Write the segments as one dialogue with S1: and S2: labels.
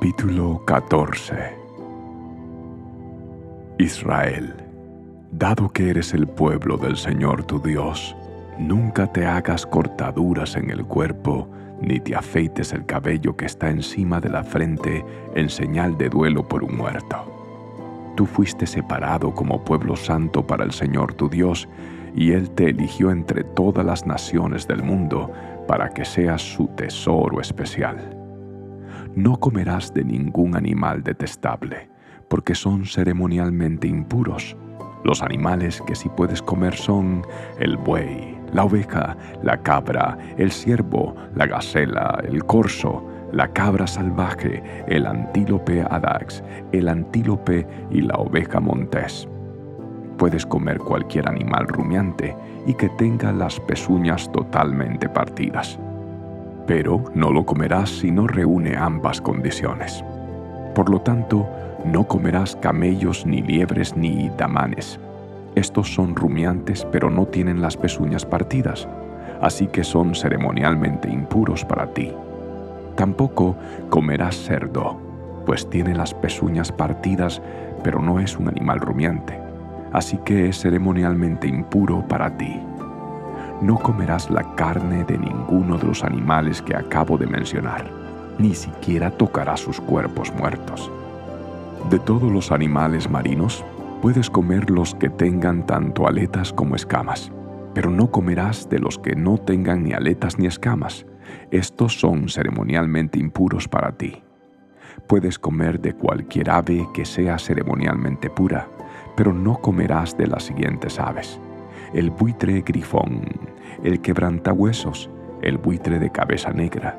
S1: Capítulo 14 Israel, dado que eres el pueblo del Señor tu Dios, nunca te hagas cortaduras en el cuerpo, ni te afeites el cabello que está encima de la frente en señal de duelo por un muerto. Tú fuiste separado como pueblo santo para el Señor tu Dios, y Él te eligió entre todas las naciones del mundo para que seas su tesoro especial. No comerás de ningún animal detestable, porque son ceremonialmente impuros. Los animales que sí puedes comer son el buey, la oveja, la cabra, el ciervo, la gacela, el corzo, la cabra salvaje, el antílope adax, el antílope y la oveja montés. Puedes comer cualquier animal rumiante y que tenga las pezuñas totalmente partidas. Pero no lo comerás si no reúne ambas condiciones. Por lo tanto, no comerás camellos, ni liebres, ni damanes. Estos son rumiantes, pero no tienen las pezuñas partidas, así que son ceremonialmente impuros para ti. Tampoco comerás cerdo, pues tiene las pezuñas partidas, pero no es un animal rumiante así que es ceremonialmente impuro para ti. No comerás la carne de ninguno de los animales que acabo de mencionar, ni siquiera tocarás sus cuerpos muertos. De todos los animales marinos, puedes comer los que tengan tanto aletas como escamas, pero no comerás de los que no tengan ni aletas ni escamas. Estos son ceremonialmente impuros para ti. Puedes comer de cualquier ave que sea ceremonialmente pura, pero no comerás de las siguientes aves. El buitre grifón, el quebrantahuesos, el buitre de cabeza negra,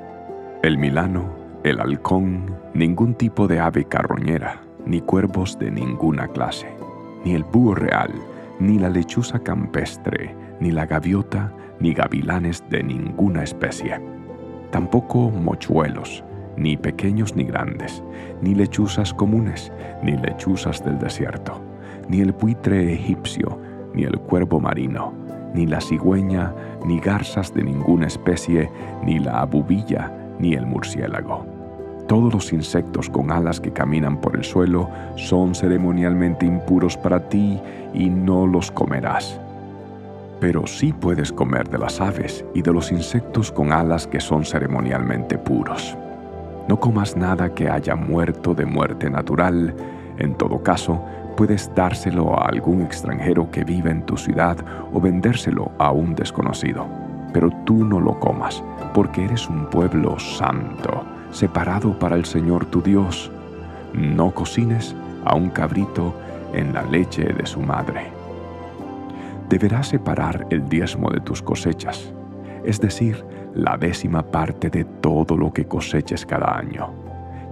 S1: el milano, el halcón, ningún tipo de ave carroñera, ni cuervos de ninguna clase, ni el búho real, ni la lechuza campestre, ni la gaviota, ni gavilanes de ninguna especie. Tampoco mochuelos, ni pequeños ni grandes, ni lechuzas comunes, ni lechuzas del desierto ni el buitre egipcio, ni el cuervo marino, ni la cigüeña, ni garzas de ninguna especie, ni la abubilla, ni el murciélago. Todos los insectos con alas que caminan por el suelo son ceremonialmente impuros para ti y no los comerás. Pero sí puedes comer de las aves y de los insectos con alas que son ceremonialmente puros. No comas nada que haya muerto de muerte natural, en todo caso, puedes dárselo a algún extranjero que vive en tu ciudad o vendérselo a un desconocido. Pero tú no lo comas, porque eres un pueblo santo, separado para el Señor tu Dios. No cocines a un cabrito en la leche de su madre. Deberás separar el diezmo de tus cosechas, es decir, la décima parte de todo lo que coseches cada año.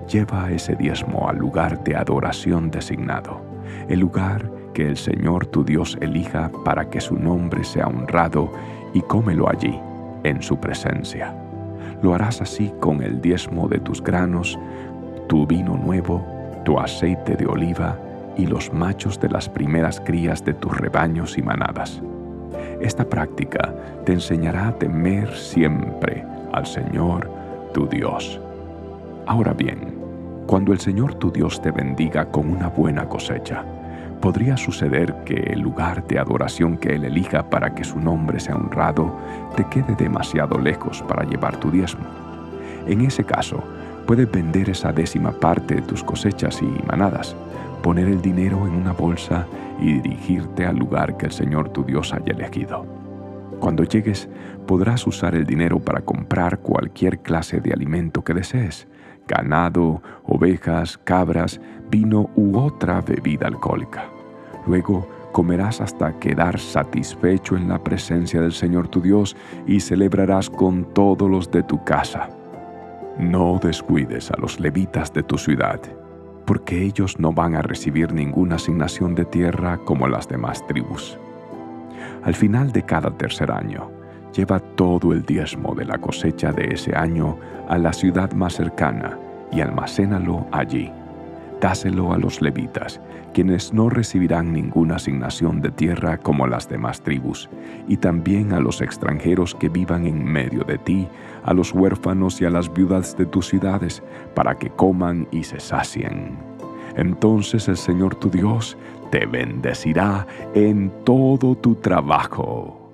S1: Lleva ese diezmo al lugar de adoración designado el lugar que el Señor tu Dios elija para que su nombre sea honrado, y cómelo allí, en su presencia. Lo harás así con el diezmo de tus granos, tu vino nuevo, tu aceite de oliva y los machos de las primeras crías de tus rebaños y manadas. Esta práctica te enseñará a temer siempre al Señor tu Dios. Ahora bien, cuando el Señor tu Dios te bendiga con una buena cosecha, podría suceder que el lugar de adoración que Él elija para que su nombre sea honrado te quede demasiado lejos para llevar tu diezmo. En ese caso, puedes vender esa décima parte de tus cosechas y manadas, poner el dinero en una bolsa y dirigirte al lugar que el Señor tu Dios haya elegido. Cuando llegues, podrás usar el dinero para comprar cualquier clase de alimento que desees, ganado, ovejas, cabras, vino u otra bebida alcohólica. Luego comerás hasta quedar satisfecho en la presencia del Señor tu Dios y celebrarás con todos los de tu casa. No descuides a los levitas de tu ciudad, porque ellos no van a recibir ninguna asignación de tierra como las demás tribus. Al final de cada tercer año, lleva todo el diezmo de la cosecha de ese año a la ciudad más cercana y almacénalo allí. dáselo a los levitas, quienes no recibirán ninguna asignación de tierra como las demás tribus, y también a los extranjeros que vivan en medio de ti, a los huérfanos y a las viudas de tus ciudades, para que coman y se sacien. Entonces el Señor tu Dios te bendecirá en todo tu trabajo